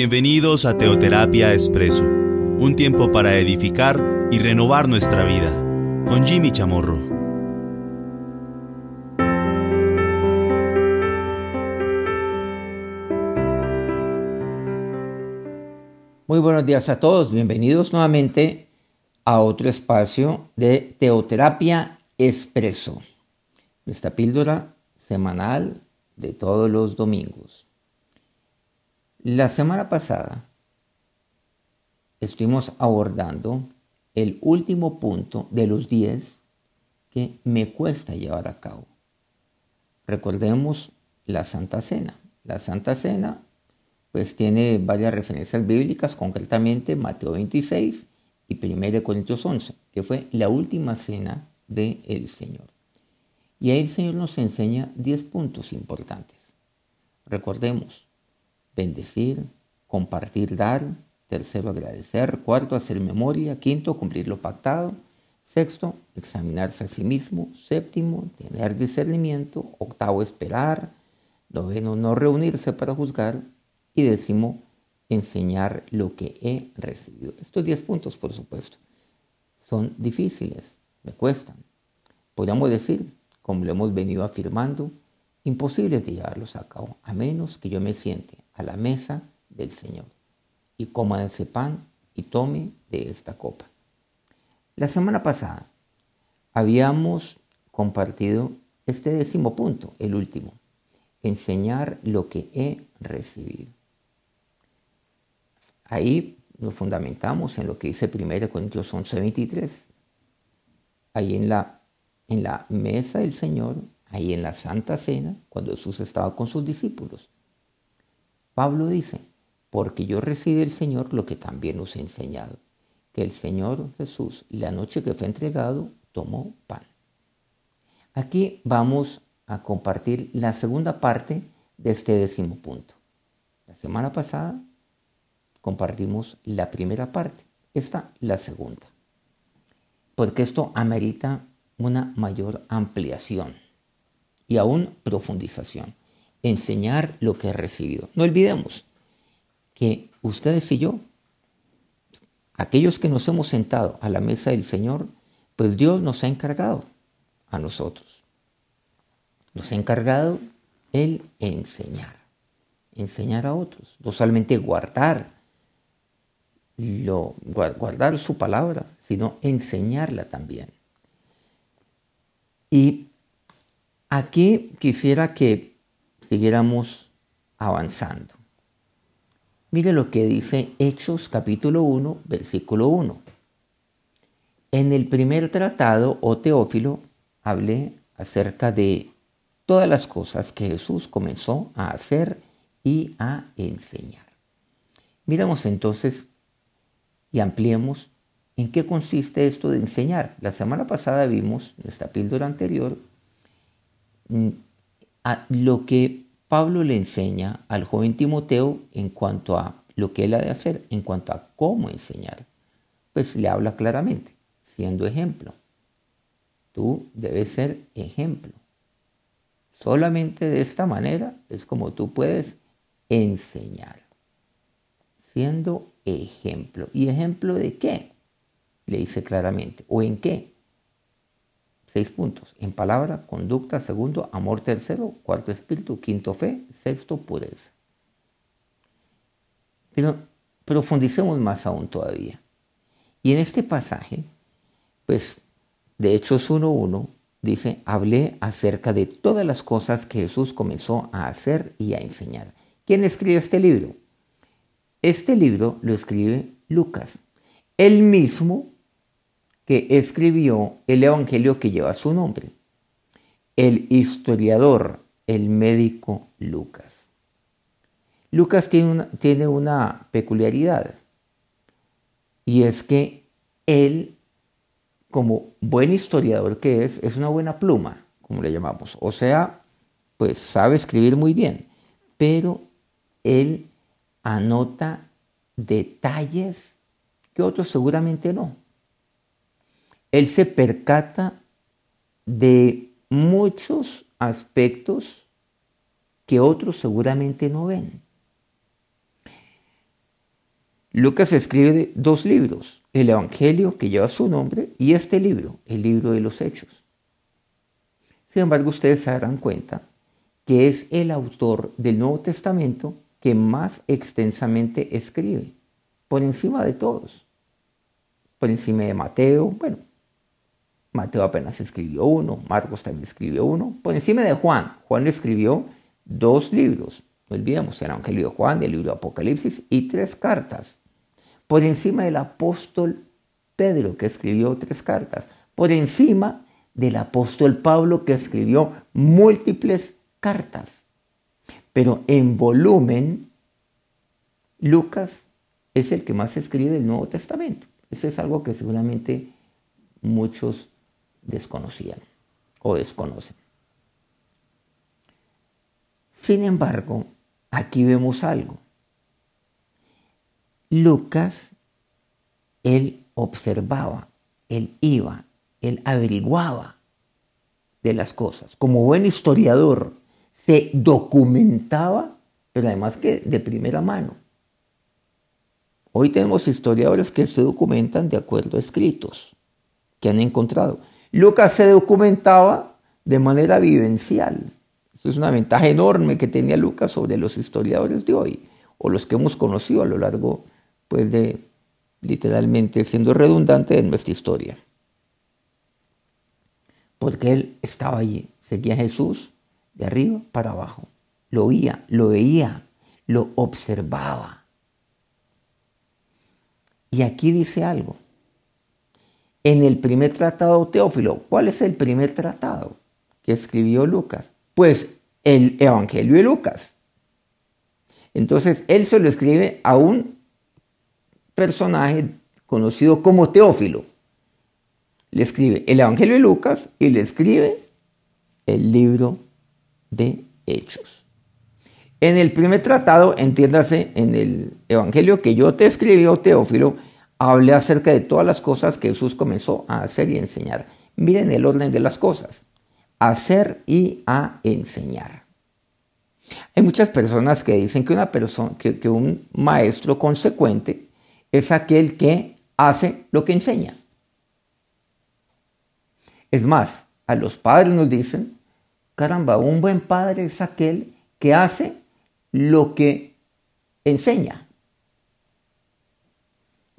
Bienvenidos a Teoterapia Expreso, un tiempo para edificar y renovar nuestra vida, con Jimmy Chamorro. Muy buenos días a todos, bienvenidos nuevamente a otro espacio de Teoterapia Expreso, nuestra píldora semanal de todos los domingos. La semana pasada estuvimos abordando el último punto de los 10 que me cuesta llevar a cabo. Recordemos la Santa Cena. La Santa Cena pues tiene varias referencias bíblicas, concretamente Mateo 26 y 1 Corintios 11, que fue la última cena del el Señor. Y ahí el Señor nos enseña 10 puntos importantes. Recordemos, bendecir, compartir, dar, tercero, agradecer, cuarto, hacer memoria, quinto, cumplir lo pactado, sexto, examinarse a sí mismo, séptimo, tener discernimiento, octavo, esperar, noveno, no reunirse para juzgar y décimo, enseñar lo que he recibido. Estos diez puntos, por supuesto, son difíciles, me cuestan. Podríamos decir, como lo hemos venido afirmando, imposibles de llevarlos a cabo, a menos que yo me siente a la mesa del Señor y coma ese pan y tome de esta copa. La semana pasada habíamos compartido este décimo punto, el último, enseñar lo que he recibido. Ahí nos fundamentamos en lo que dice 1 Corintios 11:23. Ahí en la, en la mesa del Señor, ahí en la Santa Cena, cuando Jesús estaba con sus discípulos. Pablo dice, porque yo recibí del Señor lo que también os he enseñado, que el Señor Jesús, la noche que fue entregado, tomó pan. Aquí vamos a compartir la segunda parte de este décimo punto. La semana pasada compartimos la primera parte, esta la segunda, porque esto amerita una mayor ampliación y aún profundización enseñar lo que he recibido. No olvidemos que ustedes y yo, aquellos que nos hemos sentado a la mesa del Señor, pues Dios nos ha encargado a nosotros. Nos ha encargado el enseñar, enseñar a otros, no solamente guardar, lo, guardar su palabra, sino enseñarla también. Y aquí quisiera que siguiéramos avanzando. Mire lo que dice Hechos capítulo 1, versículo 1. En el primer tratado, o oh Teófilo, hablé acerca de todas las cosas que Jesús comenzó a hacer y a enseñar. Miramos entonces y ampliemos en qué consiste esto de enseñar. La semana pasada vimos, en esta píldora anterior, a lo que Pablo le enseña al joven Timoteo en cuanto a lo que él ha de hacer, en cuanto a cómo enseñar. Pues le habla claramente, siendo ejemplo. Tú debes ser ejemplo. Solamente de esta manera es como tú puedes enseñar. Siendo ejemplo. ¿Y ejemplo de qué? Le dice claramente. ¿O en qué? Seis puntos. En palabra, conducta, segundo, amor tercero, cuarto espíritu, quinto fe, sexto pureza. Pero profundicemos más aún todavía. Y en este pasaje, pues de Hechos 1.1, dice, hablé acerca de todas las cosas que Jesús comenzó a hacer y a enseñar. ¿Quién escribe este libro? Este libro lo escribe Lucas. Él mismo que escribió el Evangelio que lleva su nombre, el historiador, el médico Lucas. Lucas tiene una, tiene una peculiaridad y es que él, como buen historiador que es, es una buena pluma, como le llamamos. O sea, pues sabe escribir muy bien, pero él anota detalles que otros seguramente no él se percata de muchos aspectos que otros seguramente no ven. Lucas escribe dos libros, el Evangelio que lleva su nombre y este libro, el libro de los Hechos. Sin embargo, ustedes se darán cuenta que es el autor del Nuevo Testamento que más extensamente escribe, por encima de todos, por encima de Mateo, bueno, Mateo apenas escribió uno, Marcos también escribió uno, por encima de Juan, Juan escribió dos libros, no olvidemos, el Evangelio de Juan, el libro de Apocalipsis y tres cartas, por encima del apóstol Pedro que escribió tres cartas, por encima del apóstol Pablo que escribió múltiples cartas. Pero en volumen, Lucas es el que más escribe el Nuevo Testamento. Eso es algo que seguramente muchos desconocían o desconocen. Sin embargo, aquí vemos algo. Lucas, él observaba, él iba, él averiguaba de las cosas. Como buen historiador, se documentaba, pero además que de primera mano. Hoy tenemos historiadores que se documentan de acuerdo a escritos que han encontrado. Lucas se documentaba de manera vivencial. Eso es una ventaja enorme que tenía Lucas sobre los historiadores de hoy, o los que hemos conocido a lo largo pues, de, literalmente, siendo redundante, de nuestra historia. Porque él estaba allí, seguía a Jesús de arriba para abajo. Lo oía, lo veía, lo observaba. Y aquí dice algo. En el primer tratado Teófilo, ¿cuál es el primer tratado que escribió Lucas? Pues el Evangelio de Lucas. Entonces, él se lo escribe a un personaje conocido como Teófilo. Le escribe el Evangelio de Lucas y le escribe el libro de Hechos. En el primer tratado, entiéndase, en el Evangelio que yo te escribí, Teófilo, hablé acerca de todas las cosas que Jesús comenzó a hacer y enseñar. Miren el orden de las cosas. Hacer y a enseñar. Hay muchas personas que dicen que, una persona, que un maestro consecuente es aquel que hace lo que enseña. Es más, a los padres nos dicen Caramba, un buen padre es aquel que hace lo que enseña.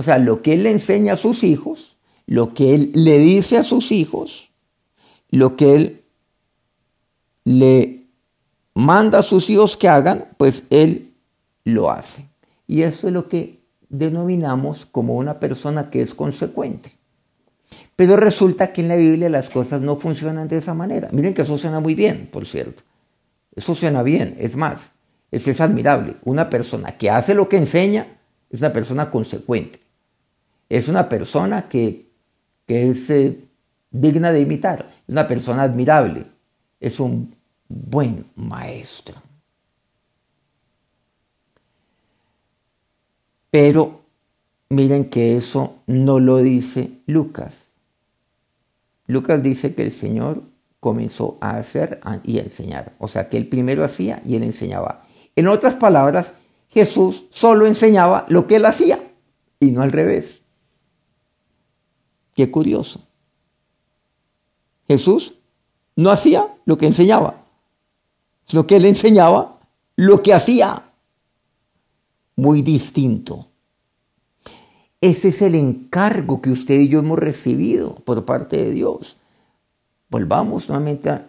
O sea, lo que él le enseña a sus hijos, lo que él le dice a sus hijos, lo que él le manda a sus hijos que hagan, pues él lo hace. Y eso es lo que denominamos como una persona que es consecuente. Pero resulta que en la Biblia las cosas no funcionan de esa manera. Miren que eso suena muy bien, por cierto. Eso suena bien, es más, es admirable. Una persona que hace lo que enseña es una persona consecuente. Es una persona que, es eh, digna de imitar. Es una persona admirable. Es un buen maestro. Pero miren que eso no lo dice Lucas. Lucas dice que el Señor comenzó a hacer y a enseñar. O sea, que él primero hacía y él enseñaba. En otras palabras, Jesús solo enseñaba lo que él hacía y no al revés. Qué curioso. Jesús no hacía lo que enseñaba, sino que él enseñaba lo que hacía. Muy distinto. Ese es el encargo que usted y yo hemos recibido por parte de Dios. Volvamos nuevamente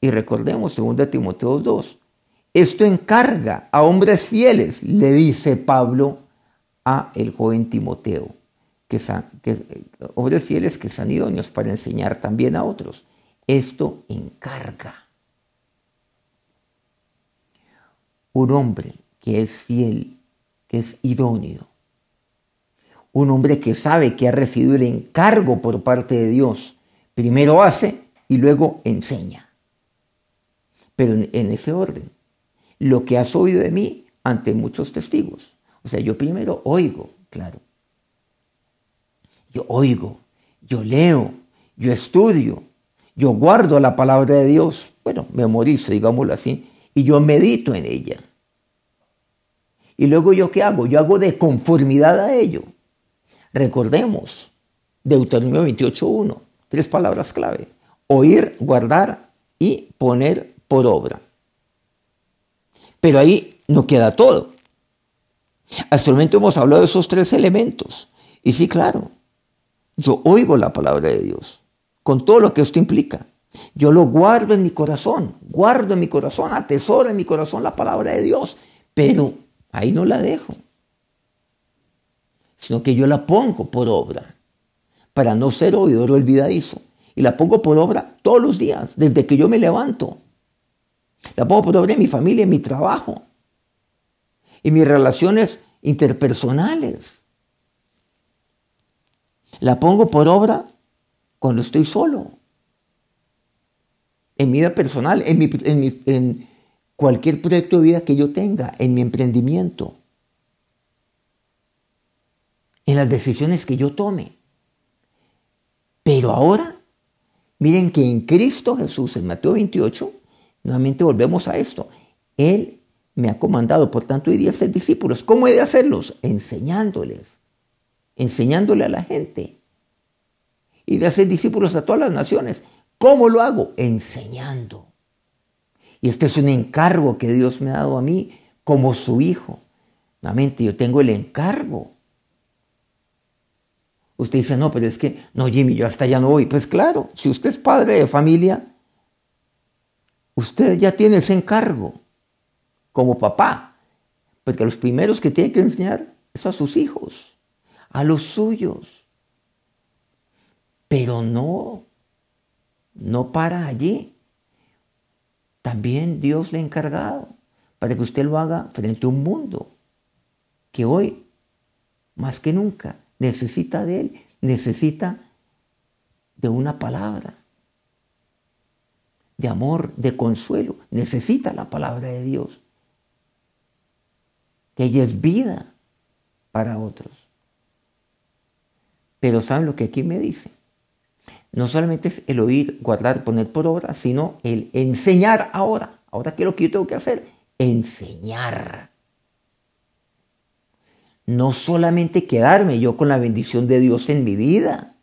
y recordemos 2 Timoteo 2. Esto encarga a hombres fieles, le dice Pablo a el joven Timoteo, que, que hombres fieles que son idóneos para enseñar también a otros. Esto encarga. Un hombre que es fiel, que es idóneo, un hombre que sabe que ha recibido el encargo por parte de Dios. Primero hace y luego enseña. Pero en, ese orden. Lo que has oído de mí ante muchos testigos. O sea, yo primero oigo, claro. Yo oigo, yo leo, yo estudio, yo guardo la palabra de Dios. Bueno, memorizo, digámoslo así, y yo medito en ella. Y luego yo qué hago? Yo hago de conformidad a ello. Recordemos, Deuteronomio 28.1, tres palabras clave. Oír, guardar y poner por obra. Pero ahí no queda todo. Hasta el momento hemos hablado de esos tres elementos. Y sí, claro, yo oigo la palabra de Dios, con todo lo que esto implica. Yo lo guardo en mi corazón, guardo en mi corazón, atesoro en mi corazón la palabra de Dios, pero ahí no la dejo, sino que yo la pongo por obra, para no ser oidor olvidadizo. Y la pongo por obra todos los días, desde que yo me levanto. La pongo por obra en mi familia, en mi trabajo, en mis relaciones interpersonales. La pongo por obra cuando estoy solo en mi vida personal, en, cualquier proyecto de vida que yo tenga, en mi emprendimiento, en las decisiones que yo tome. Pero ahora, miren que en Cristo Jesús, en Mateo 28, nuevamente volvemos a esto. Él me ha comandado, por tanto, día a ser discípulos. ¿Cómo he de hacerlos? Enseñándoles, enseñándole a la gente. Y de hacer discípulos a todas las naciones, ¿Cómo lo hago? Enseñando. Y este es un encargo que Dios me ha dado a mí como su hijo. Nuevamente, yo tengo el encargo. Usted dice, no, pero es que, no, Jimmy, yo hasta ya no voy. Pues claro, si usted es padre de familia, usted ya tiene ese encargo como papá. Porque los primeros que tiene que enseñar es a sus hijos, a los suyos. Pero no no para allí. También Dios le ha encargado para que usted lo haga frente a un mundo que hoy, más que nunca, necesita de Él, necesita de una palabra, de amor, de consuelo, necesita la palabra de Dios, que ella es vida para otros. Pero ¿saben lo que aquí me dice? no solamente es el oír, guardar, poner por obra, sino el enseñar ahora. Ahora, ¿qué es lo que yo tengo que hacer? Enseñar. No solamente quedarme yo con la bendición de Dios en mi vida.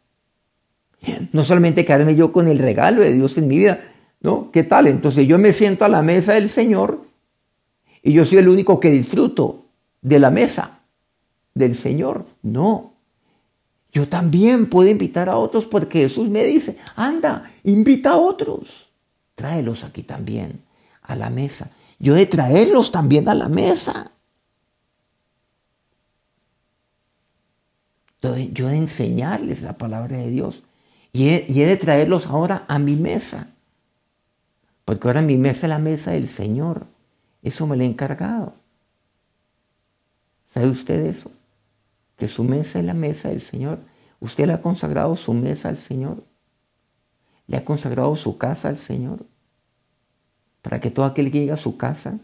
No solamente quedarme yo con el regalo de Dios en mi vida. ¿No? ¿Qué tal? Entonces yo me siento a la mesa del Señor y yo soy el único que disfruto de la mesa del Señor. No. Yo también puedo invitar a otros porque Jesús me dice, anda, invita a otros. Tráelos aquí también, a la mesa. Yo he de traerlos también a la mesa. Yo he de enseñarles la palabra de Dios. Y he, y he de traerlos ahora a mi mesa. Porque ahora mi mesa es la mesa del Señor. Eso me lo he encargado. ¿Sabe usted eso? Que su mesa es la mesa del Señor. ¿Usted le ha consagrado su mesa al Señor? ¿Le ha consagrado su casa al Señor? Para que todo aquel que llega a su casa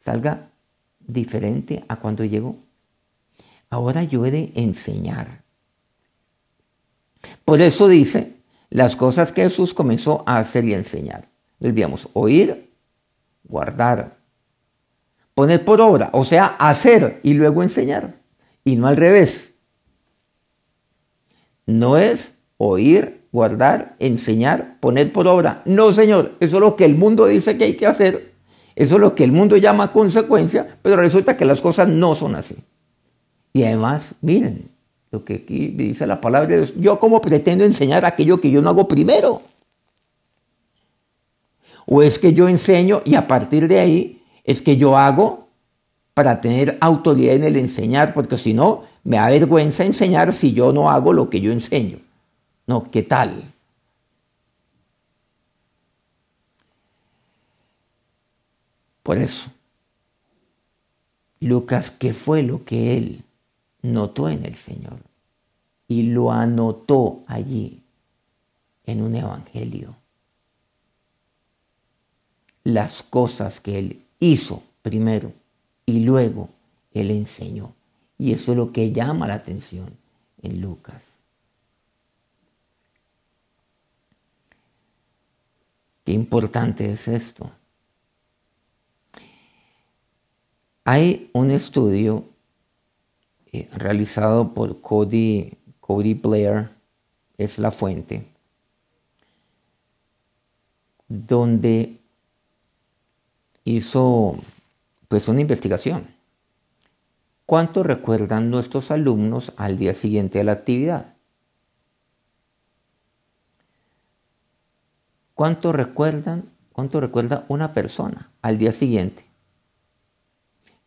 salga diferente a cuando llegó. Ahora yo he de enseñar. Por eso dice las cosas que Jesús comenzó a hacer y enseñar. Debíamos oír, guardar, poner por obra, o sea, hacer y luego enseñar y no al revés. No es oír, guardar, enseñar, poner por obra. No, Señor, eso es lo que el mundo dice que hay que hacer. Eso es lo que el mundo llama consecuencia, pero resulta que las cosas no son así. Y además, miren, lo que aquí dice la palabra de Dios, yo como pretendo enseñar aquello que yo no hago primero. O es que yo enseño y a partir de ahí es que yo hago para tener autoridad en el enseñar, porque si no, me da vergüenza enseñar si yo no hago lo que yo enseño. No, ¿qué tal? Por eso, Lucas, ¿qué fue lo que él notó en el Señor? Y lo anotó allí en un evangelio. Las cosas que él hizo primero y luego Él enseñó. Y eso es lo que llama la atención en Lucas. Qué importante es esto. Hay un estudio eh, realizado por Cody, Cody Blair, es la fuente, donde hizo pues una investigación. ¿Cuánto recuerdan nuestros alumnos al día siguiente de la actividad? ¿Cuánto recuerdan, cuánto recuerda una persona al día siguiente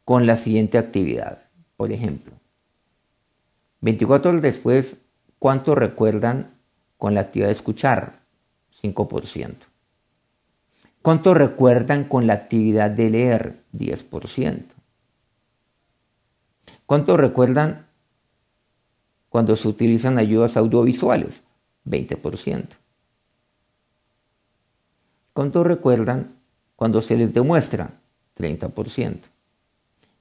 con la siguiente actividad? Por ejemplo, 24 horas después, ¿cuánto recuerdan con la actividad de escuchar? 5%. ¿Cuánto recuerdan con la actividad de leer? 10%. ¿Cuánto recuerdan cuando se utilizan ayudas audiovisuales? 20%. ¿Cuánto recuerdan cuando se les demuestra? 30%.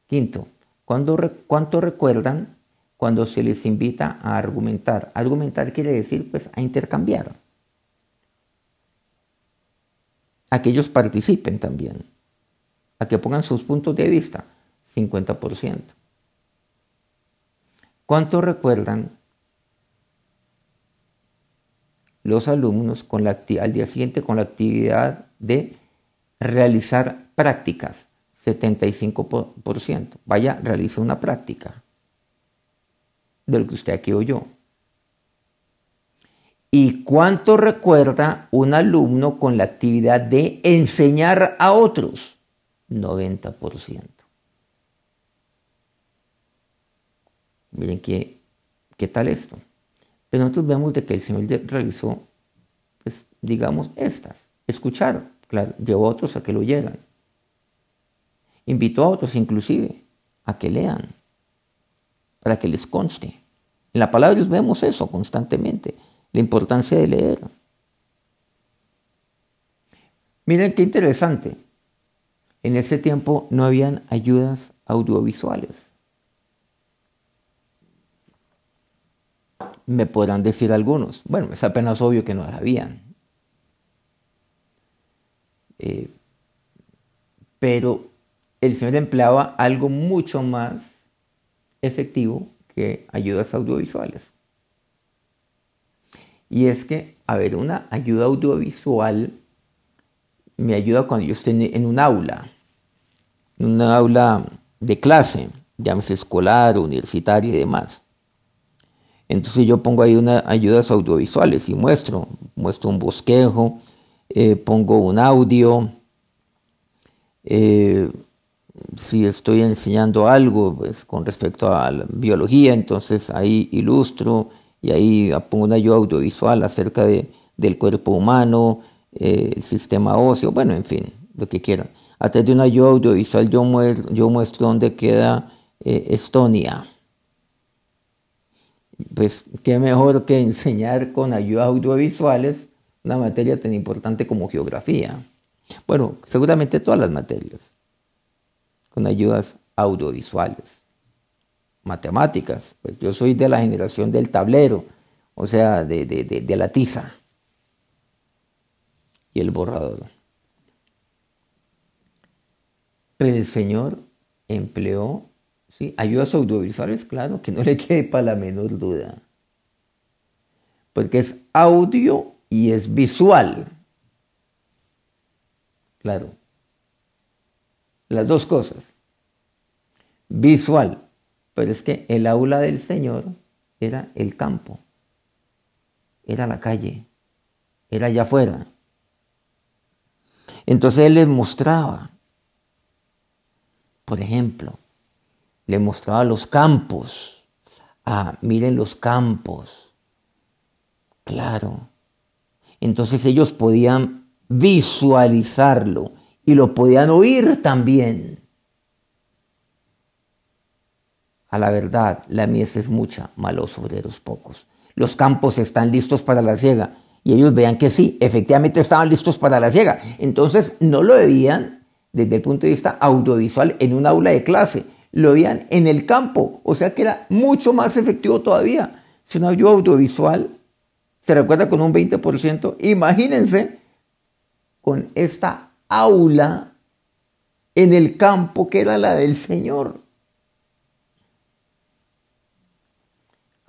Quinto, ¿cuánto recuerdan cuando se les invita a argumentar? Argumentar quiere decir pues a intercambiar. A que ellos participen también. A que pongan sus puntos de vista. 50%. ¿Cuánto recuerdan los alumnos al día siguiente con la actividad de realizar prácticas? 75%. Vaya, realiza una práctica de lo que usted aquí oyó. ¿Y cuánto recuerda un alumno con la actividad de enseñar a otros? 90%. Miren qué, qué tal esto. Pero nosotros vemos de que el Señor realizó, pues, digamos, estas. Escuchar, claro, llevó a otros a que lo oyeran. Invitó a otros inclusive a que lean, para que les conste. En la palabra de Dios vemos eso constantemente, la importancia de leer. Miren qué interesante. En ese tiempo no habían ayudas audiovisuales. me podrán decir algunos. Bueno, es apenas obvio que no la habían. Eh, pero el Señor empleaba algo mucho más efectivo que ayudas audiovisuales. Y es que, a ver, una ayuda audiovisual me ayuda cuando yo estoy en un aula, en una aula de clase, llámese escolar, universitaria y demás. Entonces yo pongo ahí unas ayudas audiovisuales y muestro, muestro un bosquejo, eh, pongo un audio, eh, si estoy enseñando algo pues, con respecto a la biología, entonces ahí ilustro y ahí pongo una ayuda audiovisual acerca de, del cuerpo humano, eh, el sistema óseo, bueno, en fin, lo que quieran. A través de una ayuda audiovisual yo muestro, yo muestro dónde queda Estonia pues qué mejor que enseñar con ayudas audiovisuales una materia tan importante como geografía. Bueno, seguramente todas las materias, con ayudas audiovisuales. Matemáticas, pues yo soy de la generación del tablero, o sea, de, de la tiza y el borrador. Pero el Señor empleó Ayudas audiovisuales, claro, que no le quede para la menor duda. Porque es audio y es visual. Claro. Las dos cosas. Visual. Pero es que el aula del Señor era el campo. Era la calle. Era allá afuera. Entonces él les mostraba. Por ejemplo, le mostraba los campos. Ah, miren los campos. Claro. Entonces ellos podían visualizarlo y lo podían oír también. A la verdad, la mies es mucha, malos obreros pocos. Los campos están listos para la ciega. Y ellos veían que sí, efectivamente estaban listos para la ciega. Entonces no lo veían desde el punto de vista audiovisual en un aula de clase, lo veían en el campo, o sea que era mucho más efectivo todavía. Si una ayuda audiovisual se recuerda con un 20%, imagínense con esta aula en el campo que era la del Señor.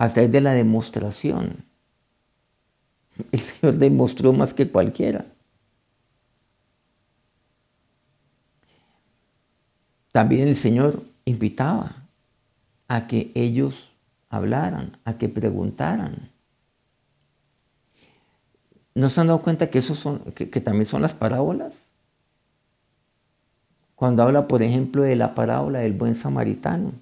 A través de la demostración. El Señor demostró más que cualquiera. También el Señor invitaba a que ellos hablaran, a que preguntaran. ¿No se han dado cuenta que, son, que, también son las parábolas? Cuando habla, por ejemplo, de la parábola del buen samaritano,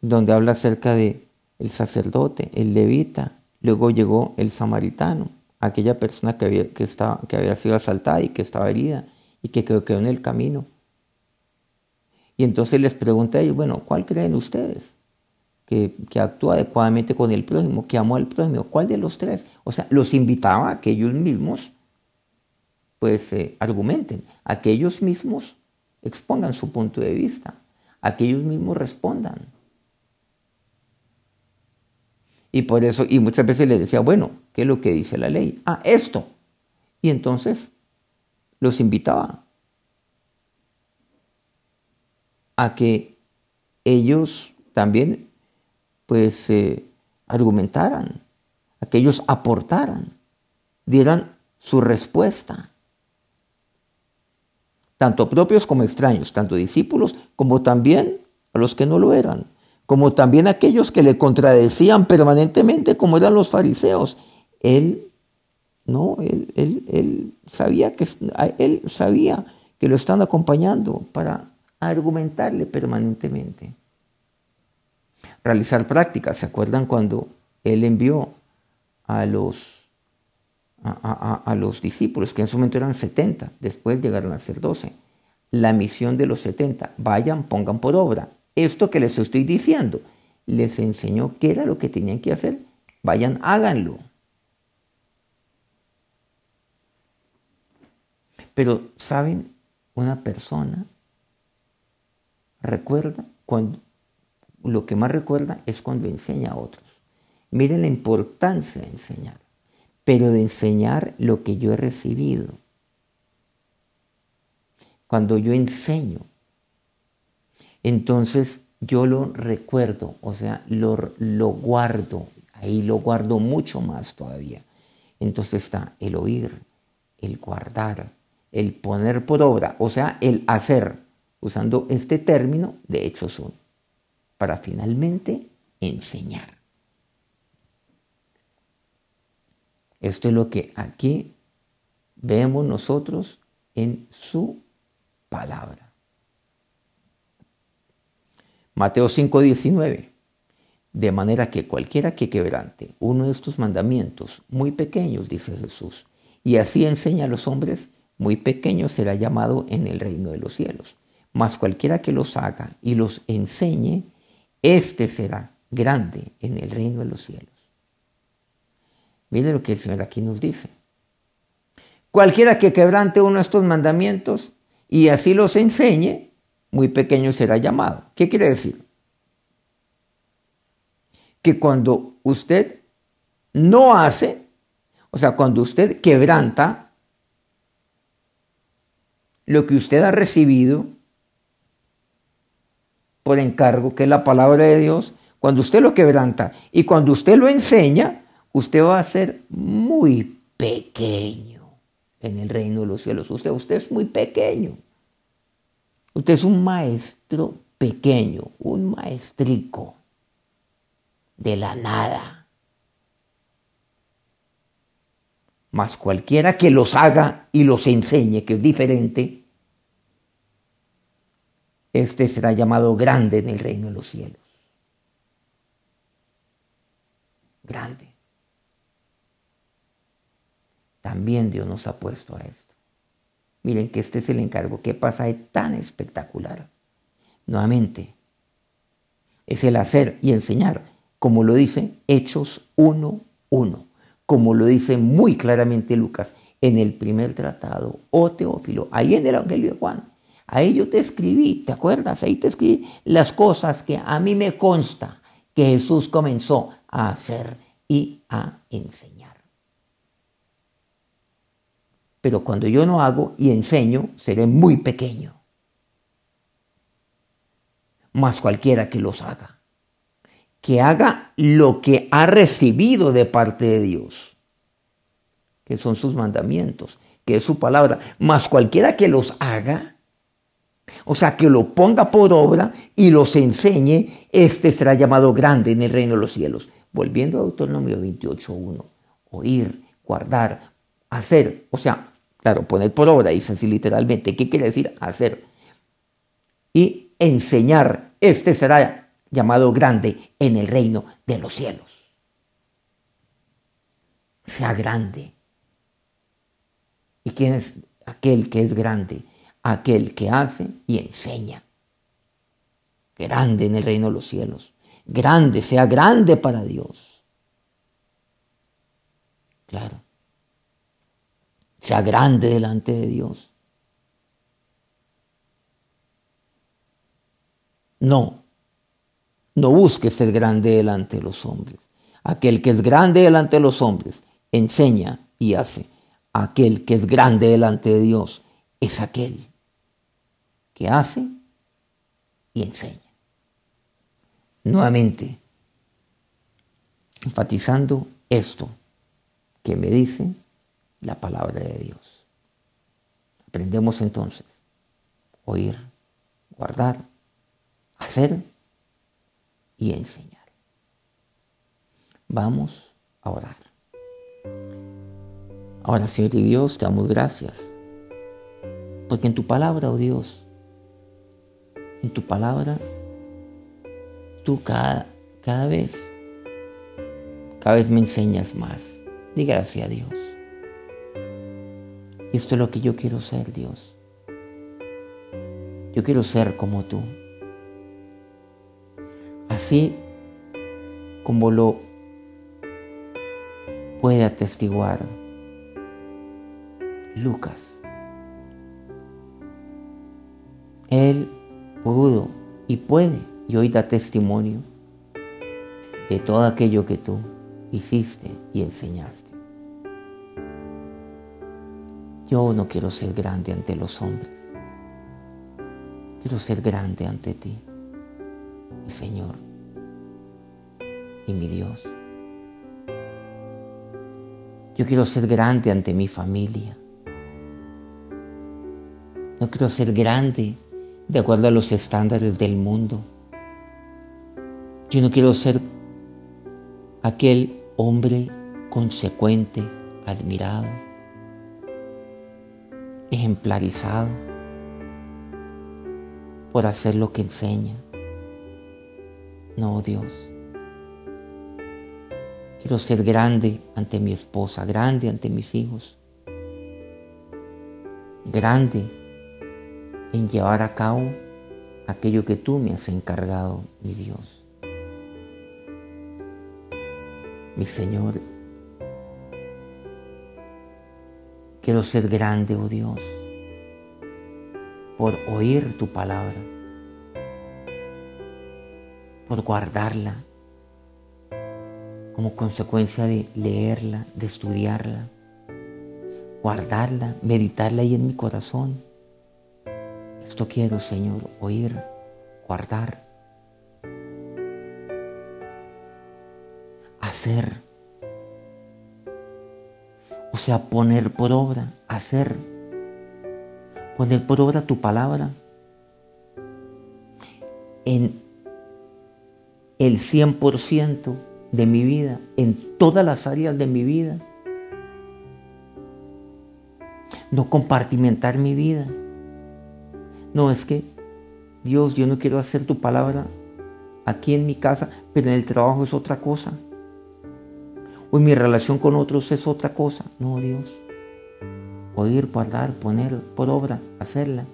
donde habla acerca de el sacerdote, el levita, luego llegó el samaritano, aquella persona que había, que, estaba, que había sido asaltada y que estaba herida y que quedó, quedó en el camino. Y entonces les pregunté a ellos, bueno, ¿cuál creen ustedes? Que, actúa adecuadamente con el prójimo, que amó al prójimo. ¿Cuál de los tres? O sea, los invitaba a que ellos mismos, pues, eh, argumenten, a que ellos mismos expongan su punto de vista, a que ellos mismos respondan. Y por eso, y muchas veces les decía, bueno, ¿qué es lo que dice la ley? Ah, esto. Y entonces los invitaba a que ellos también pues eh, argumentaran, a que ellos aportaran, dieran su respuesta, tanto propios como extraños, tanto discípulos como también a los que no lo eran, como también aquellos que le contradecían permanentemente como eran los fariseos. Él no, él, él, sabía que, él sabía que lo están acompañando para argumentarle permanentemente. Realizar prácticas. ¿Se acuerdan cuando él envió a los, a, los discípulos, que en su momento eran 70, después llegaron a ser 12? La misión de los 70, vayan, pongan por obra. Esto que les estoy diciendo, les enseñó qué era lo que tenían que hacer. Vayan, háganlo. Pero, ¿saben? Una persona recuerda cuando lo que más recuerda es cuando enseña a otros. Miren la importancia de enseñar, pero de enseñar lo que yo he recibido. Cuando yo enseño, entonces yo lo recuerdo, o sea, lo, guardo, ahí lo guardo mucho más todavía. Entonces está el oír, el guardar, el poner por obra, o sea, el hacer, usando este término de Hechos 1, para finalmente enseñar. Esto es lo que aquí vemos nosotros en su palabra. Mateo 5:19. De manera que cualquiera que quebrante uno de estos mandamientos muy pequeños, dice Jesús, y así enseña a los hombres, muy pequeño será llamado en el reino de los cielos. Mas cualquiera que los haga y los enseñe, éste será grande en el reino de los cielos. Mire lo que el Señor aquí nos dice. Cualquiera que quebrante uno de estos mandamientos y así los enseñe, muy pequeño será llamado. ¿Qué quiere decir? Que cuando usted no hace, o sea, cuando usted quebranta lo que usted ha recibido por encargo, que es la palabra de Dios, cuando usted lo quebranta y cuando usted lo enseña, usted va a ser muy pequeño en el reino de los cielos. Usted, usted es muy pequeño. Usted es un maestro pequeño, un maestrico de la nada. Mas cualquiera que los haga y los enseñe, que es diferente, este será llamado grande en el reino de los cielos. Grande. También Dios nos ha puesto a esto. Miren que este es el encargo. ¿Qué pasa de tan espectacular? Nuevamente, es el hacer y enseñar, como lo dice Hechos 1.1 como lo dice muy claramente Lucas en el primer tratado, o Teófilo, ahí en el Evangelio de Juan. Ahí yo te escribí, ¿te acuerdas? Ahí te escribí las cosas que a mí me consta que Jesús comenzó a hacer y a enseñar. Pero cuando yo no hago y enseño, seré muy pequeño. Más cualquiera que los haga. Que haga lo que ha recibido de parte de Dios, que son sus mandamientos, que es su palabra. Más cualquiera que los haga, o sea, que lo ponga por obra y los enseñe, este será llamado grande en el reino de los cielos. Volviendo a Deuteronomio 28.1, oír, guardar, hacer, o sea, claro, poner por obra, dice así literalmente, ¿qué quiere decir hacer? Y enseñar, este será llamado grande en el reino de los cielos. Sea grande. ¿Y quién es aquel que es grande? Aquel que hace y enseña. Grande en el reino de los cielos. Grande, sea grande para Dios. Claro sea grande delante de Dios. No, no busque ser grande delante de los hombres. Aquel que es grande delante de los hombres enseña y hace. Aquel que es grande delante de Dios es aquel que hace y enseña. Nuevamente, enfatizando esto que me dice la palabra de Dios. Aprendemos entonces oír, guardar, hacer y enseñar. Vamos a orar. Ahora, Señor y Dios, te damos gracias. Porque en tu palabra, oh Dios, en tu palabra, tú cada, cada vez, cada vez me enseñas más. Di gracias a Dios. Y esto es lo que yo quiero ser, Dios. Yo quiero ser como tú. Así como lo puede atestiguar Lucas. Él pudo y puede y hoy da testimonio de todo aquello que tú hiciste y enseñaste. Yo no quiero ser grande ante los hombres. Quiero ser grande ante ti, mi Señor y mi Dios. Yo quiero ser grande ante mi familia. No quiero ser grande de acuerdo a los estándares del mundo. Yo no quiero ser aquel hombre consecuente, admirado ejemplarizado por hacer lo que enseña. No, Dios. Quiero ser grande ante mi esposa, grande ante mis hijos, grande en llevar a cabo aquello que tú me has encargado, mi Dios. Mi Señor Quiero ser grande, oh Dios, por oír tu palabra, por guardarla, como consecuencia de leerla, de estudiarla, guardarla, meditarla ahí en mi corazón. Esto quiero, Señor, oír, guardar, hacer o sea, poner por obra, hacer. Poner por obra tu palabra en el 100% de mi vida, en todas las áreas de mi vida. No compartimentar mi vida. No, es que, Dios, yo no quiero hacer tu palabra aquí en mi casa, pero en el trabajo es otra cosa o mi relación con otros es otra cosa. No, Dios. Oír, guardar, poner por obra, hacerla.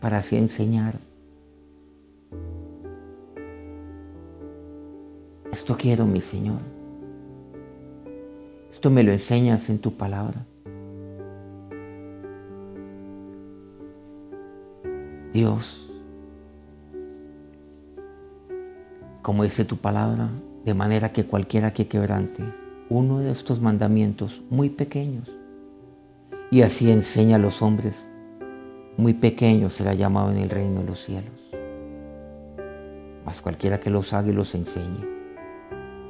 Para así enseñar. Esto quiero, mi Señor. Esto me lo enseñas en tu palabra. Dios, como dice tu palabra, de manera que cualquiera que quebrante uno de estos mandamientos muy pequeños. Y así enseña a los hombres, muy pequeños será llamado en el reino de los cielos. Mas cualquiera que los haga y los enseñe,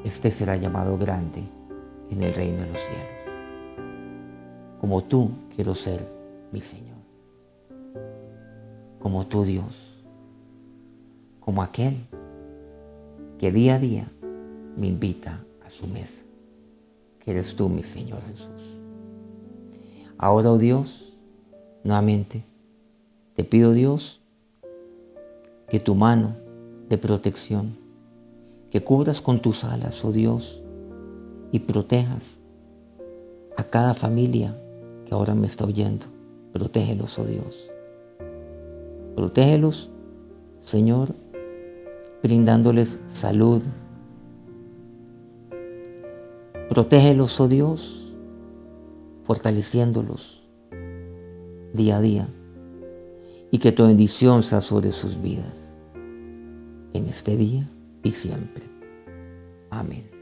este será llamado grande en el reino de los cielos. Como tú quiero ser, mi Señor. Como tú, Dios. Como aquel que día a día me invita a su mesa, que eres tú, mi Señor Jesús. Ahora, oh Dios, nuevamente, te pido, Dios, que tu mano de protección, que cubras con tus alas, oh Dios, y protejas a cada familia que ahora me está oyendo. Protégelos, oh Dios. Protégelos, Señor, brindándoles salud, Protégelos, oh Dios, fortaleciéndolos día a día y que tu bendición sea sobre sus vidas en este día y siempre. Amén.